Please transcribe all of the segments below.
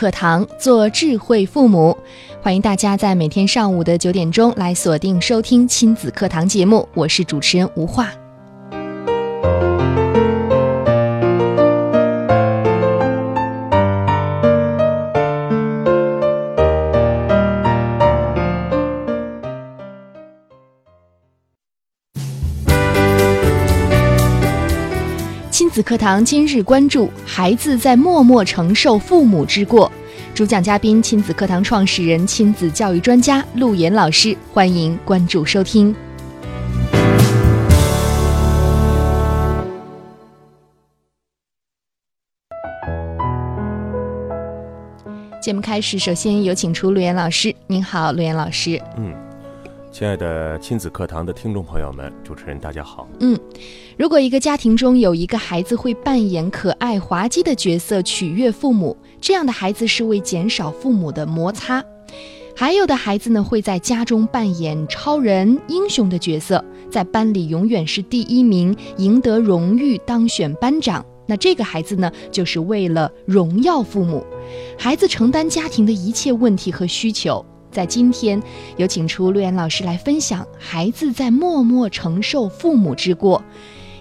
课堂，做智慧父母。欢迎大家在每天上午的九点钟来锁定收听亲子课堂节目，我是主持人吴化。亲子课堂今日关注：孩子在默默承受父母之过。主讲嘉宾：亲子课堂创始人、亲子教育专家陆岩老师。欢迎关注收听。节目开始，首先有请出陆岩老师。您好，陆岩老师。嗯，亲爱的亲子课堂的听众朋友们，主持人大家好。嗯，如果一个家庭中有一个孩子会扮演可爱滑稽的角色取悦父母，这样的孩子是为减少父母的摩擦；还有的孩子呢，会在家中扮演超人、英雄的角色，在班里永远是第一名，赢得荣誉，当选班长。那这个孩子呢，就是为了荣耀父母，孩子承担家庭的一切问题和需求。在今天，有请出陆岩老师来分享孩子在默默承受父母之过。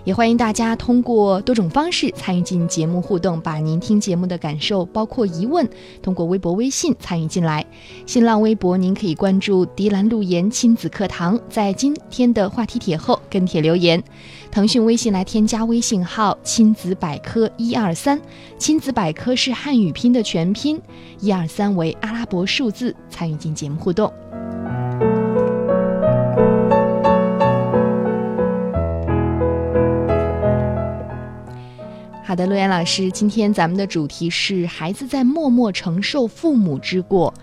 也欢迎大家通过多种方式参与进节目互动，把您听节目的感受，包括疑问，通过微博、微信参与进来。新浪微博您可以关注“迪兰路言亲子课堂”，在今天的话题帖后跟帖留言。腾讯微信来添加微信号“亲子百科一二三”，亲子百科是汉语拼的全拼，一二三为阿拉伯数字，参与进节目互动。好的，陆岩老师，今天咱们的主题是孩子在默默承受父母之过。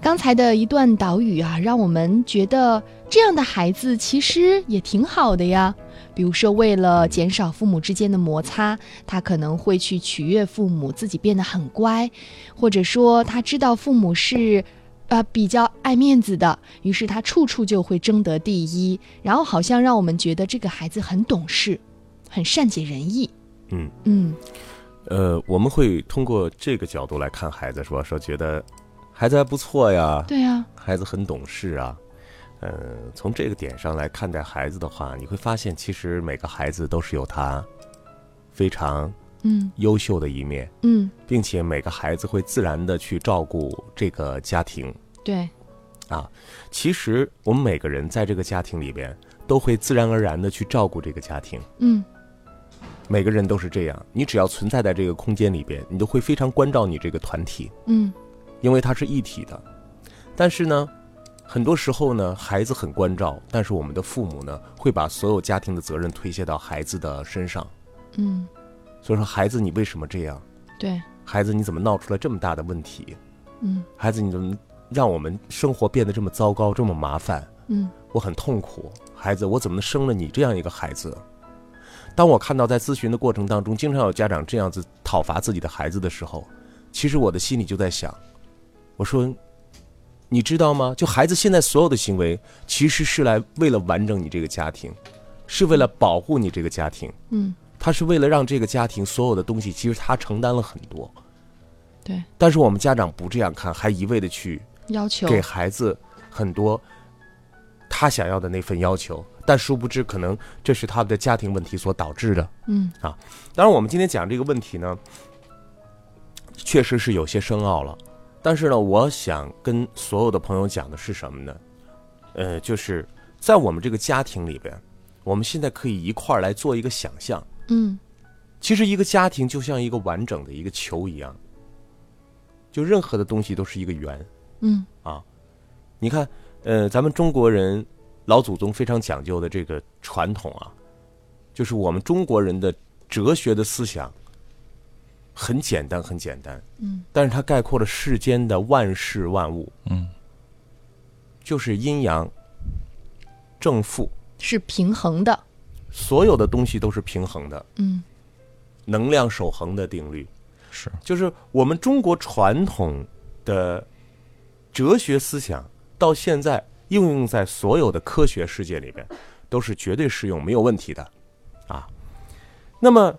刚才的一段导语啊，让我们觉得这样的孩子其实也挺好的呀。比如说，为了减少父母之间的摩擦，他可能会去取悦父母，自己变得很乖；或者说，他知道父母是，呃，比较爱面子的，于是他处处就会争得第一。然后，好像让我们觉得这个孩子很懂事，很善解人意。嗯。嗯，呃，我们会通过这个角度来看孩子，说说觉得孩子还不错呀，对呀，孩子很懂事啊。呃，从这个点上来看待孩子的话，你会发现，其实每个孩子都是有他非常嗯。优秀的一面，嗯，并且每个孩子会自然的去照顾这个家庭。对，啊。其实我们每个人在这个家庭里边，都会自然而然的去照顾这个家庭。嗯每个人都是这样，你只要存在在这个空间里边，你都会非常关照你这个团体，嗯因为它是一体的。但是呢，很多时候呢，孩子很关照，但是我们的父母呢，会把所有家庭的责任推卸到孩子的身上。嗯，所以说，孩子你为什么这样？对，孩子你怎么闹出了这么大的问题？嗯孩子你怎么让我们生活变得这么糟糕，这么麻烦？嗯我很痛苦。孩子，我怎么能生了你这样一个孩子？当我看到在咨询的过程当中，经常有家长这样子讨伐自己的孩子的时候，其实我的心里就在想，我说，你知道吗？就孩子现在所有的行为，其实是来为了完整你这个家庭，是为了保护你这个家庭，嗯，他是为了让这个家庭所有的东西，其实他承担了很多。对，但是我们家长不这样看，还一味的去要求给孩子很多他想要的那份要求，但殊不知可能这是他的家庭问题所导致的。嗯啊当然，我们今天讲这个问题呢，确实是有些深奥了。但是呢，我想跟所有的朋友讲的是什么呢？呃，就是在我们这个家庭里边，我们现在可以一块儿来做一个想象。嗯其实一个家庭就像一个完整的一个球一样，就任何的东西都是一个圆。嗯啊你看，呃，咱们中国人老祖宗非常讲究的这个传统啊，就是我们中国人的哲学的思想，很简单，很简单，嗯，但是它概括了世间的万事万物，嗯，就是阴阳正负，是平衡的，所有的东西都是平衡的，嗯。能量守恒的定律。是，就是我们中国传统的哲学思想，到现在应用在所有的科学世界里边，都是绝对适用、没有问题的，啊。那么，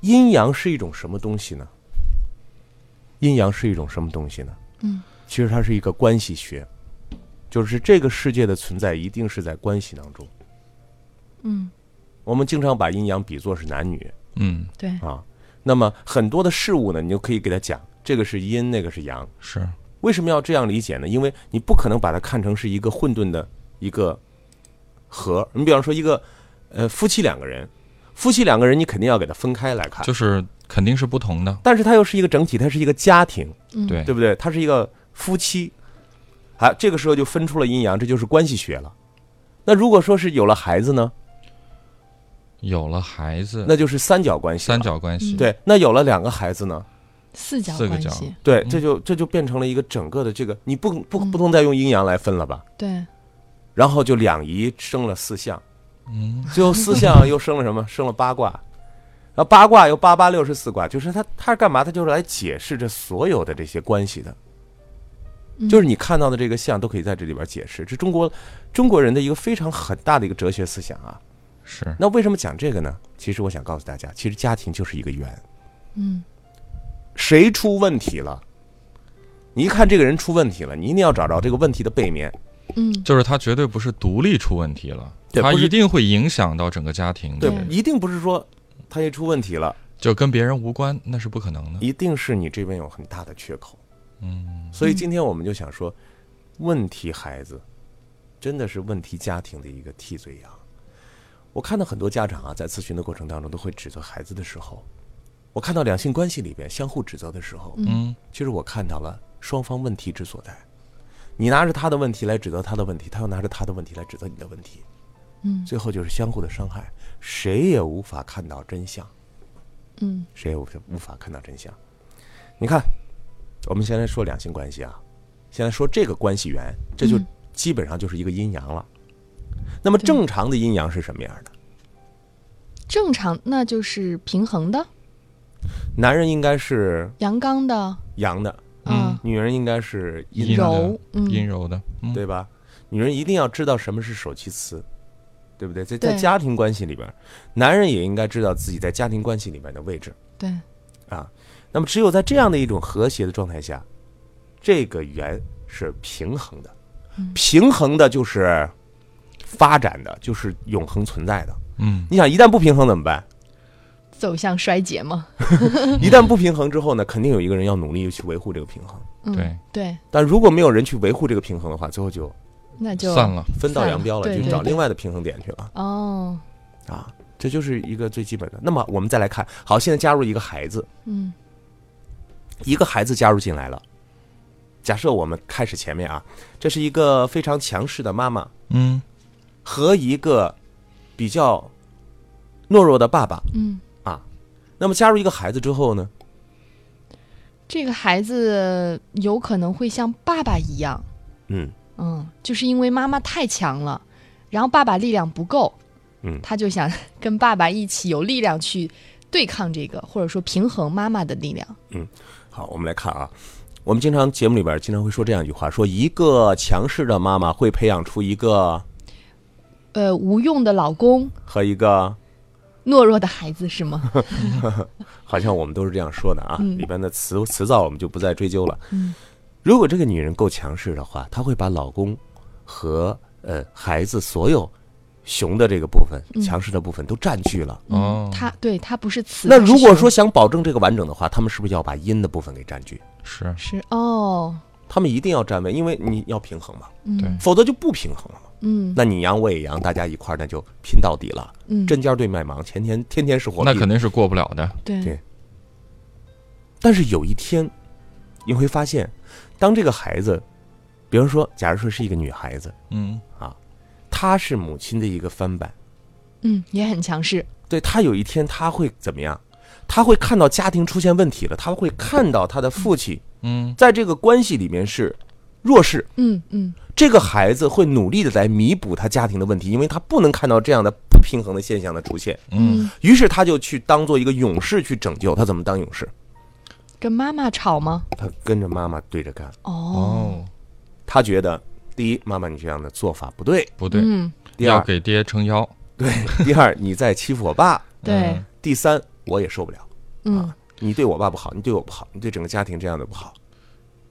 阴阳是一种什么东西呢？阴阳是一种什么东西呢？嗯，其实它是一个关系学，就是这个世界的存在一定是在关系当中。嗯，我们经常把阴阳比作是男女，嗯，对，啊。那么很多的事物呢，你就可以给他讲，这个是阴，那个是阳。是，为什么要这样理解呢？因为你不可能把它看成是一个混沌的一个核。你比方说一个呃夫妻两个人，夫妻两个人你肯定要给它分开来看，就是肯定是不同的，但是它又是一个整体，它是一个家庭，嗯对，对不对？它是一个夫妻，啊，这个时候就分出了阴阳，这就是关系学了。那如果说是有了孩子呢，有了孩子，那就是三角关系。三角关系，对，那有了两个孩子呢？四角四个角关系，对，嗯这就这就变成了一个整个的这个，你不不不能再用阴阳来分了吧？对，然后就两仪生了四象，嗯，最后四象又生了什么？生了八卦，然后八卦又八八六十四卦，就是它它是干嘛？它就是来解释这所有的这些关系的，嗯就是你看到的这个象都可以在这里边解释，这中国中国人的一个非常很大的一个哲学思想啊。是，那为什么讲这个呢？其实我想告诉大家，其实家庭就是一个圆，嗯谁出问题了？你一看这个人出问题了，你一定要找着这个问题的背面。嗯就是他绝对不是独立出问题了，他一定会影响到整个家庭的，对一定不是说他一出问题了，就跟别人无关，那是不可能的。一定是你这边有很大的缺口。嗯，所以今天我们就想说，问题孩子真的是问题家庭的一个替罪羊。我看到很多家长啊，在咨询的过程当中都会指责孩子的时候，我看到两性关系里边相互指责的时候，嗯，其实我看到了双方问题之所在。你拿着他的问题来指责他的问题，他又拿着他的问题来指责你的问题，嗯最后就是相互的伤害，谁也无法看到真相。嗯谁也无无法看到真相。你看，我们现在说两性关系啊，现在说这个关系源，这就嗯基本上就是一个阴阳了。那么正常的阴阳是什么样的？正常那就是平衡的，男人应该是阳刚的，阳的，嗯，女人应该是阴柔，嗯阴柔的，嗯，对吧？女人一定要知道什么是守其词，对不对？在在家庭关系里边，男人也应该知道自己在家庭关系里面的位置。对，啊。那么只有在这样的一种和谐的状态下，这个圆是平衡的，嗯平衡的就是发展的，就是永恒存在的。嗯，你想，一旦不平衡怎么办？走向衰竭吗，一旦不平衡之后呢，肯定有一个人要努力去维护这个平衡。嗯对。对，但如果没有人去维护这个平衡的话，最后就那就散了，分道扬镳了，就找另外的平衡点去了。哦，啊。这就是一个最基本的。那么我们再来看，好，现在加入一个孩子，嗯。一个孩子加入进来了。假设我们开始前面啊，这是一个非常强势的妈妈。嗯，和一个比较懦弱的爸爸。嗯，那么加入一个孩子之后呢，这个孩子有可能会像爸爸一样，嗯，嗯，就是因为妈妈太强了，然后爸爸力量不够，嗯。他就想跟爸爸一起有力量去对抗这个，或者说平衡妈妈的力量。嗯好，我们来看啊，我们经常节目里边经常会说这样一句话，说一个强势的妈妈会培养出一个呃，无用的老公，和一个，懦弱的孩子是吗？好像我们都是这样说的啊，嗯里边的词词造我们就不再追究了。嗯如果这个女人够强势的话，她会把老公和呃孩子所有雄的这个部分、嗯强势的部分都占据了。哦他对她不是雌，那如果说想保证这个完整的话，他们是不是要把阴的部分给占据？是，是哦，他们一定要占位，因为你要平衡嘛，嗯对否则就不平衡了嘛。嗯。那你阳我也阳，大家一块儿那就拼到底了。嗯，针尖对麦芒，前天天天是火。那肯定是过不了的。对。对。但是有一天，你会发现，当这个孩子，比如说，假如说是一个女孩子，嗯。啊，她是母亲的一个翻版，嗯也很强势，对她有一天她会怎么样？她会看到家庭出现问题了，她会看到她的父亲嗯。在这个关系里面是弱势，嗯嗯这个孩子会努力的来弥补他家庭的问题，因为他不能看到这样的不平衡的现象的出现，嗯，于是他就去当做一个勇士去拯救。他怎么当勇士？跟妈妈吵吗？他跟着妈妈对着干。哦，哦，他觉得，第一，妈妈你这样的做法不对；不对，嗯，第二，要给爹撑腰。对；第二，你在欺负我爸；对嗯，第三，我也受不了。嗯你对我爸不好，你对我不好，你对整个家庭这样的不好。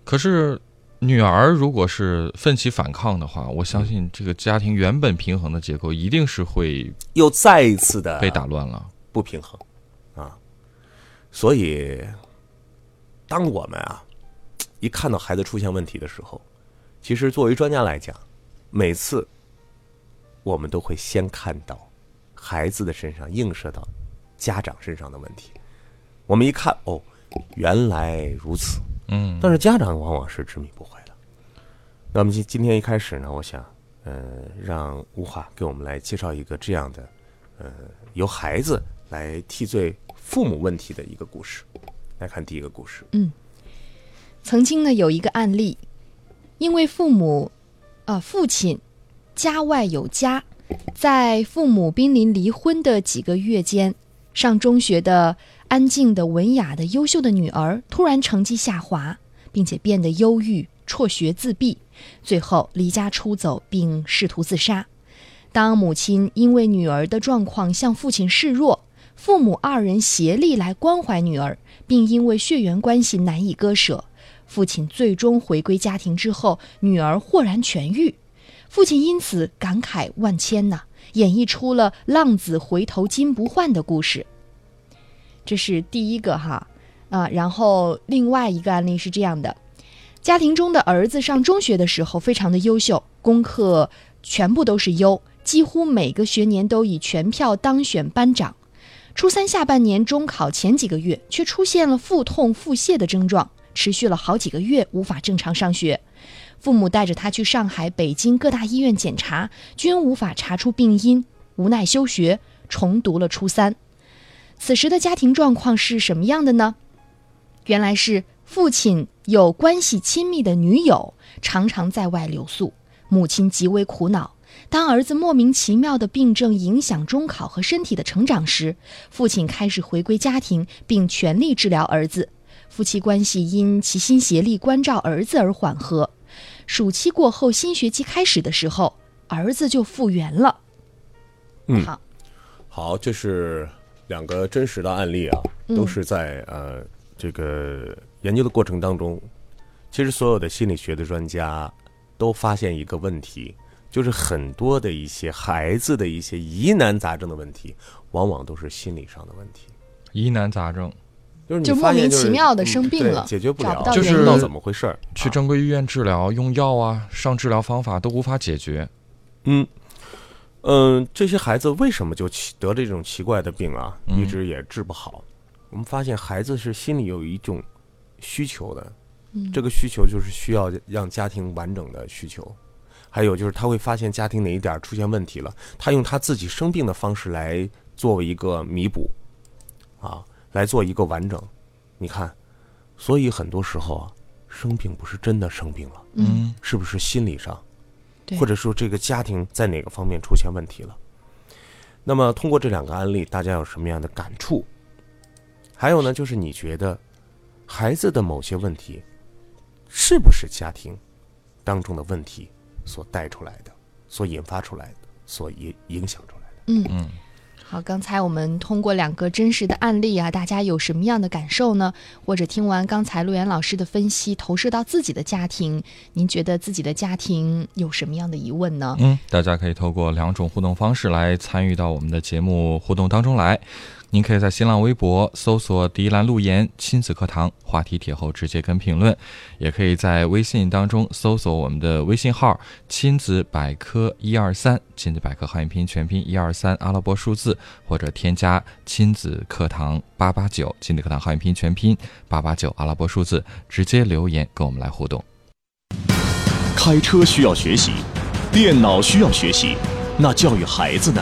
可是女儿如果是奋起反抗的话，我相信这个家庭原本平衡的结构一定是会又再一次的被打乱了。不平衡啊。所以，当我们啊一看到孩子出现问题的时候，其实作为专家来讲，每次我们都会先看到孩子的身上映射到家长身上的问题。我们一看，哦，原来如此。嗯但是家长往往是执迷不悔的。那么今今天一开始呢，我想，呃，让吴华给我们来介绍一个这样的，呃，由孩子来替罪父母问题的一个故事。来看第一个故事。嗯曾经呢有一个案例，因为父母，啊，父亲家外有家，在父母濒临离婚的几个月间，上中学的安静的、文雅的、优秀的女儿突然成绩下滑，并且变得忧郁、辍学、自闭，最后离家出走并试图自杀。当母亲因为女儿的状况向父亲示弱，父母二人协力来关怀女儿，并因为血缘关系难以割舍。父亲最终回归家庭之后，女儿豁然痊愈，父亲因此感慨万千呐、演绎出了浪子回头金不换的故事。这是第一个哈啊，然后另外一个案例是这样的：家庭中的儿子上中学的时候非常的优秀，功课全部都是优，几乎每个学年都以全票当选班长。初三下半年中考前几个月，却出现了腹痛、腹泻的症状，持续了好几个月，无法正常上学。父母带着他去上海、北京各大医院检查，均无法查出病因，无奈休学，重读了初三。此时的家庭状况是什么样的呢？原来是父亲有关系亲密的女友，常常在外留宿，母亲极为苦恼。当儿子莫名其妙的病症影响中考和身体的成长时，父亲开始回归家庭，并全力治疗儿子。夫妻关系因齐心协力关照儿子而缓和。暑期过后，新学期开始的时候，儿子就复原了。嗯好，好，这是两个真实的案例啊，都是在呃这个研究的过程当中，其实所有的心理学的专家都发现一个问题，就是很多的一些孩子的一些疑难杂症的问题，往往都是心理上的问题。疑难杂症，就是你就莫名发现就是其妙地嗯对生病了解决不了，找不到就是原因不知道怎么回事儿。去啊正规医院治疗，用药啊，上治疗方法都无法解决。嗯，嗯，这些孩子为什么就奇得这种奇怪的病啊？嗯一直也治不好。我们发现孩子是心里有一种需求的，这个需求就是需要让家庭完整的需求。还有就是他会发现家庭哪一点出现问题了，他用他自己生病的方式来作为一个弥补，啊，来做一个完整。你看，所以很多时候啊，生病不是真的生病了，嗯是不是心理上？对或者说这个家庭在哪个方面出现问题了。那么通过这两个案例，大家有什么样的感触？还有呢，就是你觉得孩子的某些问题，是不是家庭当中的问题所带出来的、所引发出来的、所影影响出来的？嗯，好，刚才我们通过两个真实的案例啊，大家有什么样的感受呢？或者听完刚才陆岩老师的分析，投射到自己的家庭，您觉得自己的家庭有什么样的疑问呢？嗯，大家可以透过两种互动方式来参与到我们的节目互动当中来。您可以在新浪微博搜索“迪兰路言亲子课堂”话题帖后直接跟评论，也可以在微信当中搜索我们的微信号“亲子百科一二三”，亲子百科汉语拼音全拼一二三阿拉伯数字，或者添加“亲子课堂八八九”，亲子课堂汉语拼音全拼八八九阿拉伯数字，直接留言跟我们来互动。开车需要学习，电脑需要学习，那教育孩子呢？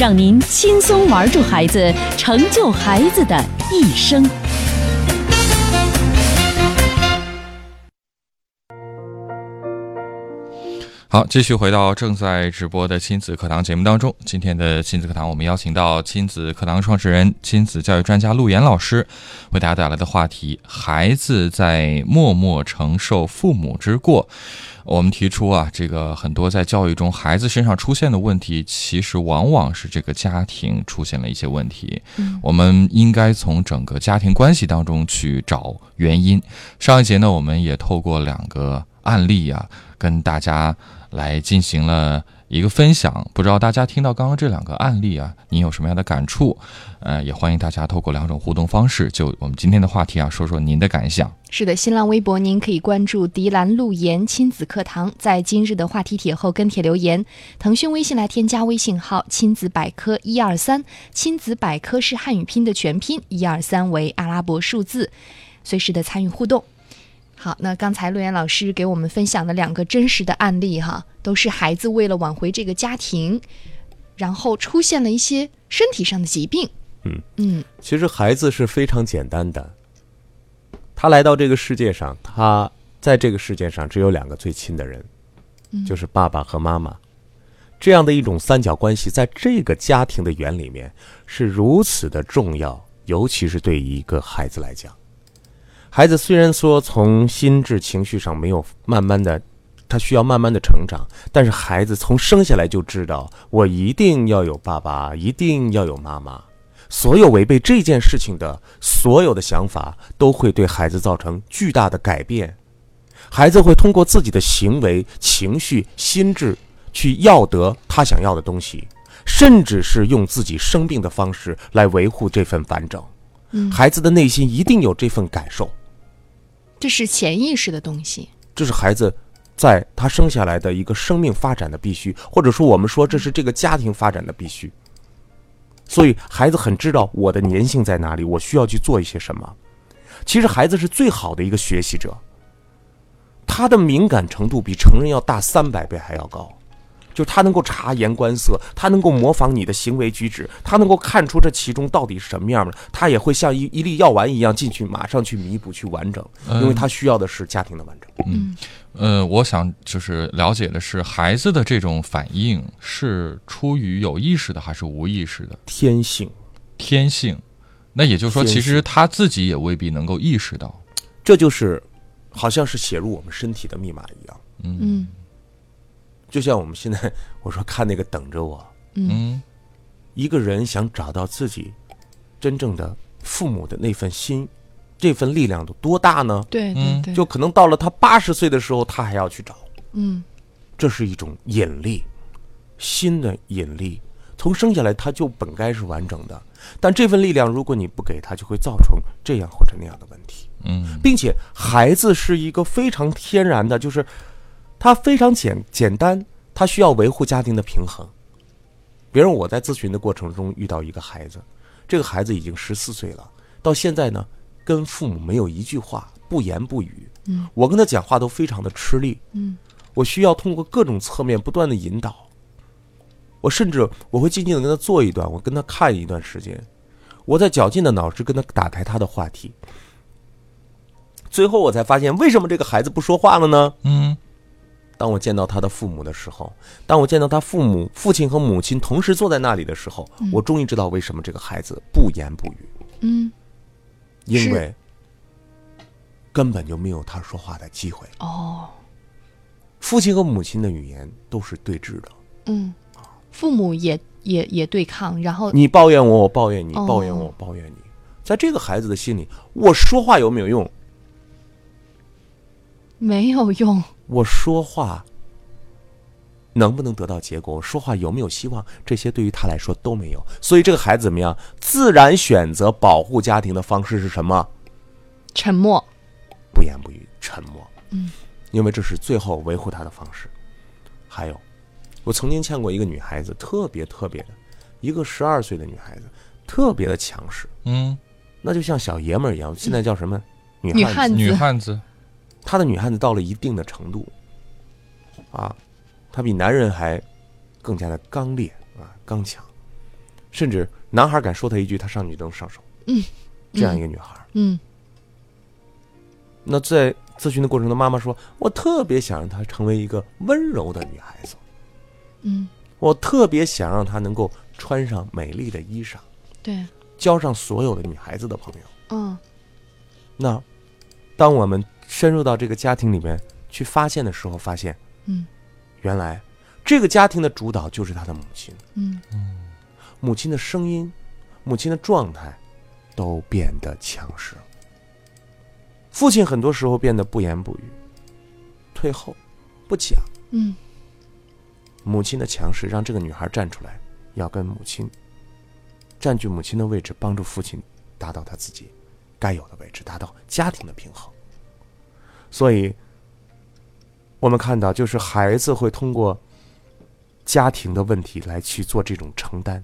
让您轻松玩住孩子，成就孩子的一生。好，继续回到正在直播的亲子课堂节目当中。今天的亲子课堂，我们邀请到亲子课堂创始人、亲子教育专家陆岩老师，为大家带来的话题：孩子在默默承受父母之过。我们提出啊，这个很多在教育中孩子身上出现的问题，其实往往是这个家庭出现了一些问题。嗯我们应该从整个家庭关系当中去找原因。上一节呢，我们也透过两个案例啊，跟大家来进行了一个分享。不知道大家听到刚刚这两个案例啊，你有什么样的感触？呃，也欢迎大家透过两种互动方式，就我们今天的话题啊，说说您的感想。是的，新浪微博您可以关注“迪兰路言亲子课堂”，在今日的话题帖后跟帖留言。腾讯微信来添加微信号“亲子百科一二三”，亲子百科是汉语拼的全拼，一二三为阿拉伯数字，随时的参与互动。好，那刚才陆岩老师给我们分享的两个真实的案例哈，都是孩子为了挽回这个家庭，然后出现了一些身体上的疾病。嗯嗯其实孩子是非常简单的，他来到这个世界上，他在这个世界上只有两个最亲的人，就是爸爸和妈妈。这样的一种三角关系，在这个家庭的圆里面是如此的重要，尤其是对于一个孩子来讲。孩子虽然说从心智、情绪上没有慢慢的，他需要慢慢的成长，但是孩子从生下来就知道，我一定要有爸爸，一定要有妈妈。所有违背这件事情的所有的想法，都会对孩子造成巨大的改变。孩子会通过自己的行为、情绪、心智去要得他想要的东西，甚至是用自己生病的方式来维护这份完整。嗯，孩子的内心一定有这份感受，这是潜意识的东西。这是孩子在他生下来的一个生命发展的必须，或者说我们说这是这个家庭发展的必须。所以孩子很知道我的粘性在哪里，我需要去做一些什么。其实孩子是最好的一个学习者，他的敏感程度比成人要大三百倍还要高，就是他能够察言观色，他能够模仿你的行为举止，他能够看出这其中到底是什么样的，他也会像一一粒药丸一样进去，马上去弥补、去完整，因为他需要的是家庭的完整。嗯呃，我想就是了解的是，孩子的这种反应是出于有意识的还是无意识的天性，天性？那也就是说，其实他自己也未必能够意识到。这就是好像是写入我们身体的密码一样。嗯就像我们现在我说看那个等着我，嗯一个人想找到自己真正的父母的那份心，这份力量有多大呢？对嗯对对，就可能到了他八十岁的时候，他还要去找。嗯这是一种引力，新的引力。从生下来他就本该是完整的，但这份力量如果你不给他，就会造成这样或者那样的问题。嗯并且孩子是一个非常天然的，就是他非常简简单，他需要维护家庭的平衡。比如我在咨询的过程中遇到一个孩子，这个孩子已经十四岁了，到现在呢，跟父母没有一句话，不言不语。嗯，我跟他讲话都非常的吃力。嗯，我需要通过各种侧面不断的引导。我甚至我会静静的跟他做一段，我跟他看一段时间，我在绞尽的脑汁跟他打开他的话题。最后我才发现，为什么这个孩子不说话了呢？嗯当我见到他的父母的时候，当我见到他父母、父亲和母亲同时坐在那里的时候，我终于知道为什么这个孩子不言不语，嗯。因为根本就没有他说话的机会。哦。父亲和母亲的语言都是对峙的，嗯，父母也也也对抗，然后你抱怨我，我抱怨你，哦。抱怨我，我抱怨你。在这个孩子的心里，我说话有没有用？没有用。我说话能不能得到结果，我说话有没有希望，这些对于他来说都没有。所以这个孩子怎么样？自然选择保护家庭的方式是什么？沉默。不言不语，沉默。嗯，因为这是最后维护他的方式。还有，我曾经见过一个女孩子，特别特别的，一个十二岁的女孩子，特别的强势，嗯，那就像小爷们儿一样。现在叫什么？女汉子。女汉子女汉子，她的女汉子到了一定的程度，啊，她比男人还更加的刚烈啊，刚强，甚至男孩敢说她一句，她上去都能上手。嗯，这样一个女孩。嗯那在咨询的过程中，妈妈说：“我特别想让她成为一个温柔的女孩子，嗯，我特别想让她能够穿上美丽的衣裳，对，交上所有的女孩子的朋友。”嗯那当我们深入到这个家庭里面去发现的时候，发现嗯原来这个家庭的主导就是他的母亲，嗯母亲的声音、母亲的状态都变得强势。父亲很多时候变得不言不语，退后，不讲。嗯母亲的强势让这个女孩站出来，要跟母亲占据母亲的位置，帮助父亲达到他自己该有的位置，达到家庭的平衡。所以，我们看到，就是孩子会通过家庭的问题来去做这种承担。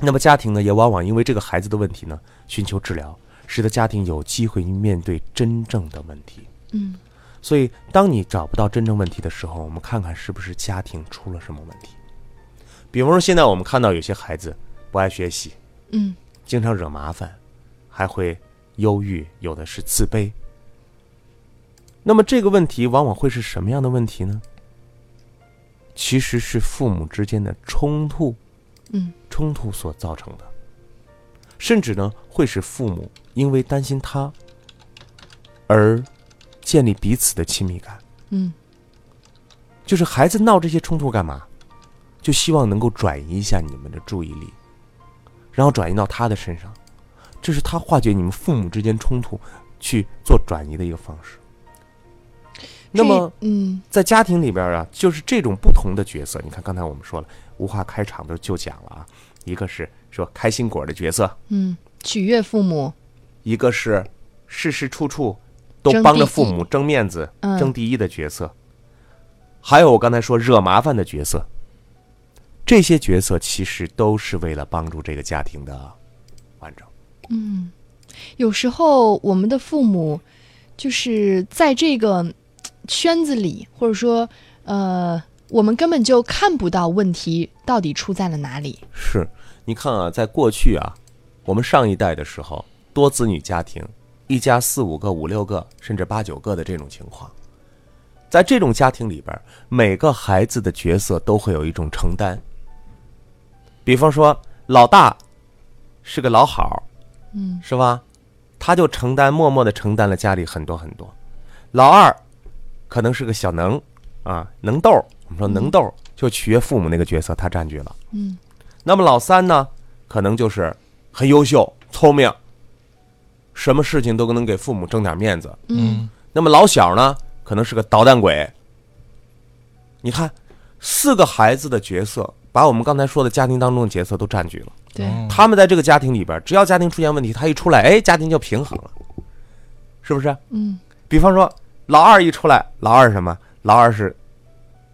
那么，家庭呢，也往往因为这个孩子的问题呢，寻求治疗，使得家庭有机会面对真正的问题。嗯所以，当你找不到真正问题的时候，我们看看是不是家庭出了什么问题。比方说，现在我们看到有些孩子不爱学习，嗯经常惹麻烦，还会忧郁，有的是自卑。那么，这个问题往往会是什么样的问题呢？其实是父母之间的冲突，嗯冲突所造成的，甚至呢，会使父母因为担心他而建立彼此的亲密感。嗯就是孩子闹这些冲突干嘛？就希望能够转移一下你们的注意力，然后转移到他的身上，这是他化解你们父母之间冲突去做转移的一个方式。那么嗯在家庭里边啊，就是这种不同的角色。你看，刚才我们说了，无话开场的就讲了啊，一个是说开心果的角色，嗯，取悦父母。一个是事事处处都帮着父母争面子、嗯争第一的角色，还有我刚才说惹麻烦的角色，这些角色其实都是为了帮助这个家庭的完整。嗯，有时候我们的父母就是在这个圈子里，或者说呃，我们根本就看不到问题到底出在了哪里。是，你看啊，在过去啊，我们上一代的时候，多子女家庭，一家四五个、五六个，甚至八九个的这种情况，在这种家庭里边，每个孩子的角色都会有一种承担。比方说，老大是个老好，嗯，是吧？他就承担，默默的承担了家里很多很多。老二可能是个小能啊，能豆儿，我们说能豆儿就取悦父母那个角色，他占据了。嗯，那么老三呢，可能就是很优秀、聪明，什么事情都能给父母争点面子。嗯那么老小呢，可能是个捣蛋鬼。你看，四个孩子的角色，把我们刚才说的家庭当中的角色都占据了。对，他们在这个家庭里边，只要家庭出现问题，他一出来，哎，家庭就平衡了，是不是？嗯比方说，老二一出来，老二是什么？老二是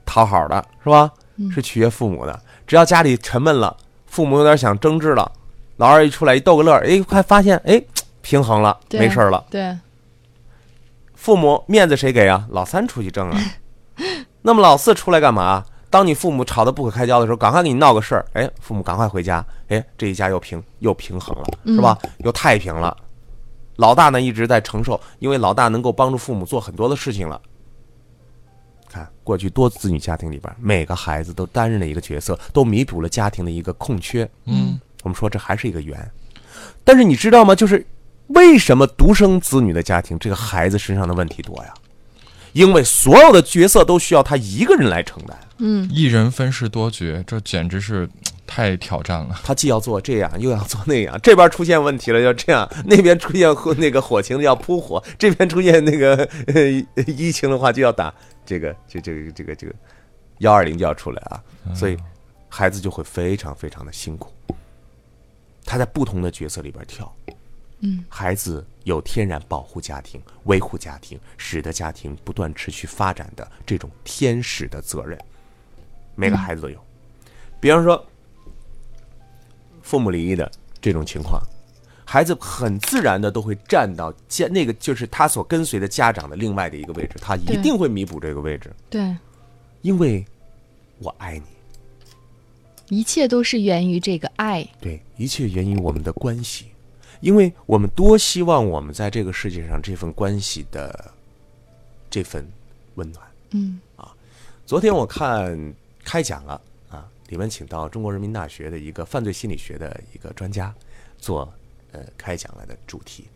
讨好的，是吧？嗯是取悦父母的。只要家里沉闷了，父母有点想争执了，老二一出来一逗个乐儿，哎，快发现，哎，平衡了，没事儿了。对，父母面子谁给啊？老三出去挣啊。那么老四出来干嘛？当你父母吵得不可开交的时候，赶快给你闹个事儿，哎，父母赶快回家，哎，这一家又平又平衡了，是吧？又太平了。老大呢一直在承受，因为老大能够帮助父母做很多的事情了。看过去多子女家庭里边，每个孩子都担任了一个角色，都弥补了家庭的一个空缺。嗯，我们说这还是一个圆，但是你知道吗？就是为什么独生子女的家庭，这个孩子身上的问题多呀？因为所有的角色都需要他一个人来承担，嗯一人分饰多角，这简直是太挑战了。他既要做这样，又要做那样。这边出现问题了要这样，那边出现火那个火情的要扑火，这边出现那个呃疫情的话就要打这个这这个这个这个幺二零就要出来啊，所以孩子就会非常非常的辛苦。他在不同的角色里边跳，嗯，孩子有天然保护家庭、维护家庭、使得家庭不断持续发展的这种天使的责任，每个孩子都有。比方说，父母离异的这种情况，孩子很自然的都会站到家那个就是他所跟随的家长的另外的一个位置，他一定会弥补这个位置，对，因为我爱你。一切都是源于这个爱。对，一切源于我们的关系，因为我们多希望我们在这个世界上这份关系的这份温暖。嗯啊昨天我看开讲了啊，里面请到中国人民大学的一个犯罪心理学的一个专家做呃开讲来的主题。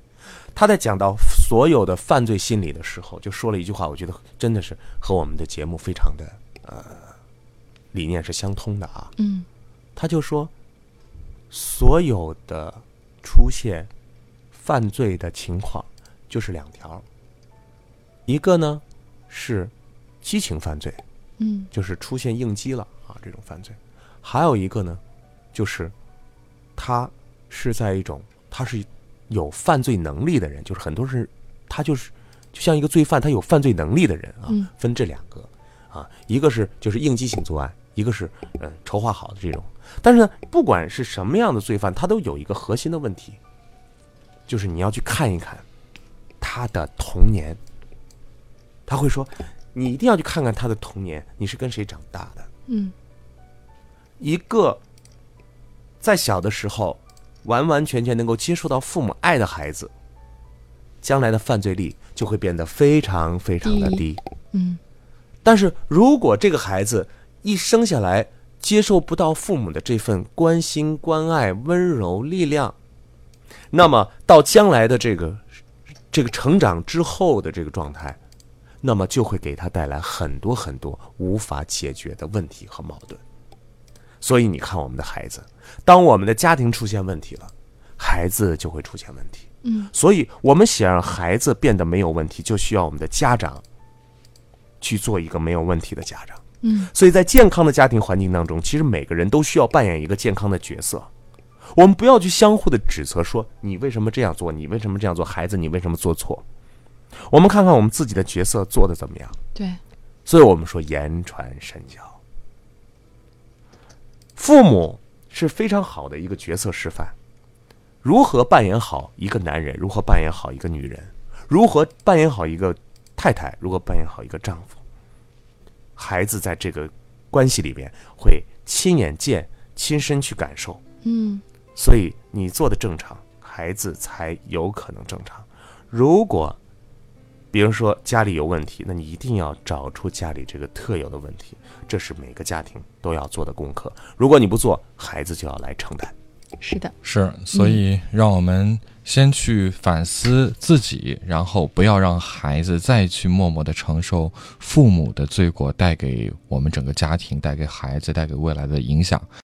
他在讲到所有的犯罪心理的时候，就说了一句话，我觉得真的是和我们的节目非常的呃理念是相通的啊。嗯他就说，所有的出现犯罪的情况就是两条，一个呢是激情犯罪，嗯就是出现应激了啊这种犯罪，还有一个呢就是他是在一种他是有犯罪能力的人，就是很多是他就是就像一个罪犯，他有犯罪能力的人啊，嗯分这两个啊，一个是就是应激性作案，一个是嗯、呃筹划好的这种。但是呢，不管是什么样的罪犯，他都有一个核心的问题，就是你要去看一看他的童年。他会说，你一定要去看看他的童年，你是跟谁长大的？嗯一个在小的时候完完全全能够接受到父母爱的孩子，将来的犯罪率就会变得非常非常的低低。嗯但是如果这个孩子一生下来接受不到父母的这份关心、关爱、温柔、力量，那么到将来的这个这个成长之后的这个状态，那么就会给他带来很多很多无法解决的问题和矛盾。所以你看，我们的孩子，当我们的家庭出现问题了，孩子就会出现问题。嗯，所以我们想让孩子变得没有问题，就需要我们的家长去做一个没有问题的家长。嗯，所以在健康的家庭环境当中，其实每个人都需要扮演一个健康的角色。我们不要去相互的指责，说你为什么这样做，你为什么这样做，孩子你为什么做错。我们看看我们自己的角色做的怎么样。对，所以我们说言传身教，父母是非常好的一个角色示范，如何扮演好一个男人，如何扮演好一个女人，如何扮演好一个太太，如何扮演好一个丈夫，孩子在这个关系里边会亲眼见、亲身去感受，嗯。所以你做的正常，孩子才有可能正常。如果比如说家里有问题，那你一定要找出家里这个特有的问题，这是每个家庭都要做的功课。如果你不做，孩子就要来承担。是的，是，所以让我们先去反思自己，然后不要让孩子再去默默的承受父母的罪过带给我们整个家庭、带给孩子、带给未来的影响。